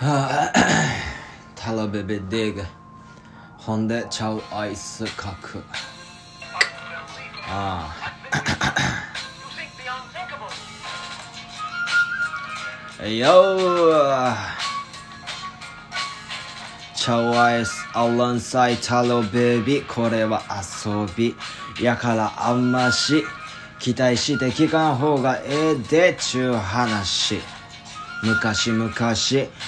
はあ、タラベベデグほんでチャウアイス書く。ああ。よー。チャウアイスアランサイタロベビこれは遊び。やからあんまし期待して聞かん方がええでちゅう話。昔々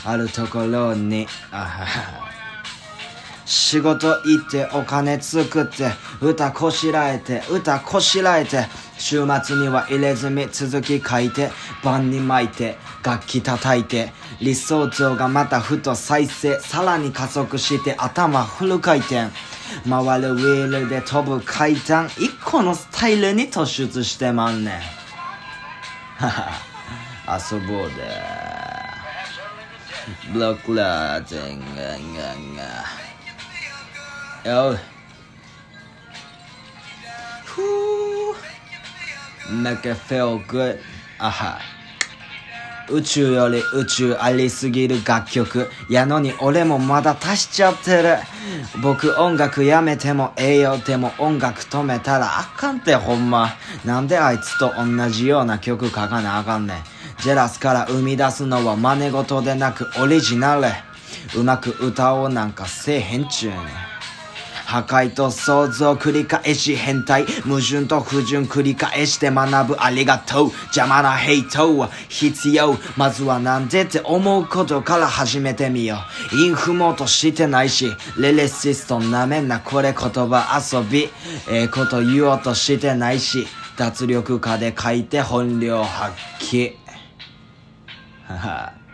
あるところにあはは。仕事行ってお金作って歌こしらえて歌こしらえて週末には入れ墨続き書いて晩に巻いて楽器叩いて理想像がまたふと再生さらに加速して頭フル回転。回るウィールで飛ぶ階段一個のスタイルに突出してまんねん。遊ぼうで。ブロックラーテンガンガンガよふぅ Make it feel good あは。宇宙より宇宙ありすぎる楽曲。やのに俺もまだ足しちゃってる。僕音楽やめてもええよでも音楽止めたらあかんってほんま。なんであいつと同じような曲書かなあかんねん。ジェラスから生み出すのは真似事でなくオリジナル。うまく歌おうなんかせえへんちゅうね破壊と想像繰り返し変態。矛盾と不純繰り返して学ぶ。ありがとう。邪魔なヘイトは必要。まずはなんでって思うことから始めてみよう。インフもとしてないしレレシストなめんなこれ言葉遊び。ええこと言おうとしてないし脱力家で書いて本領発揮。はは